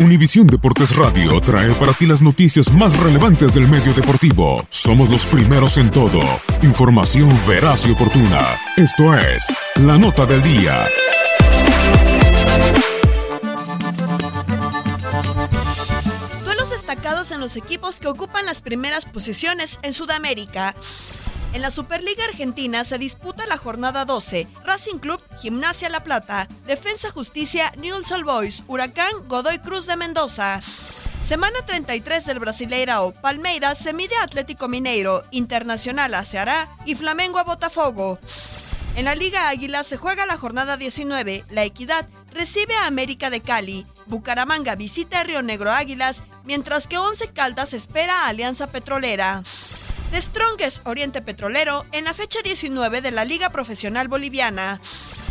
Univisión Deportes Radio trae para ti las noticias más relevantes del medio deportivo. Somos los primeros en todo. Información veraz y oportuna. Esto es La Nota del Día. Duelos destacados en los equipos que ocupan las primeras posiciones en Sudamérica. En la Superliga Argentina se disputa la jornada 12. Racing Club, Gimnasia La Plata, Defensa Justicia, Newell's Old Boys, Huracán, Godoy Cruz de Mendoza. Semana 33 del Brasileirao, Palmeiras se mide a Atlético Mineiro, Internacional a Ceará y Flamengo a Botafogo. En la Liga Águila se juega la jornada 19. La Equidad recibe a América de Cali. Bucaramanga visita a Río Negro Águilas, mientras que Once Caldas espera a Alianza Petrolera. The Strongest Oriente Petrolero en la fecha 19 de la Liga Profesional Boliviana.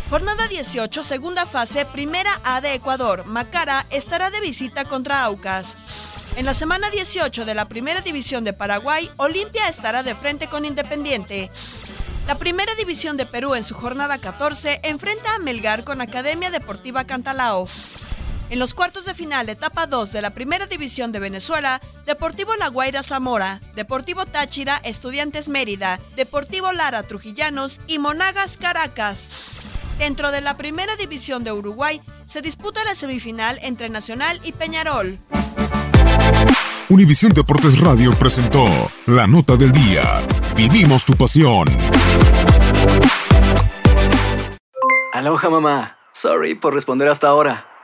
Jornada 18, segunda fase, primera A de Ecuador. Macara estará de visita contra Aucas. En la semana 18 de la Primera División de Paraguay, Olimpia estará de frente con Independiente. La Primera División de Perú en su jornada 14 enfrenta a Melgar con Academia Deportiva Cantalao. En los cuartos de final, etapa 2 de la Primera División de Venezuela, Deportivo La Guaira Zamora, Deportivo Táchira Estudiantes Mérida, Deportivo Lara Trujillanos y Monagas Caracas. Dentro de la Primera División de Uruguay se disputa la semifinal entre Nacional y Peñarol. Univisión Deportes Radio presentó La Nota del Día. Vivimos tu pasión. Aloha mamá. Sorry por responder hasta ahora.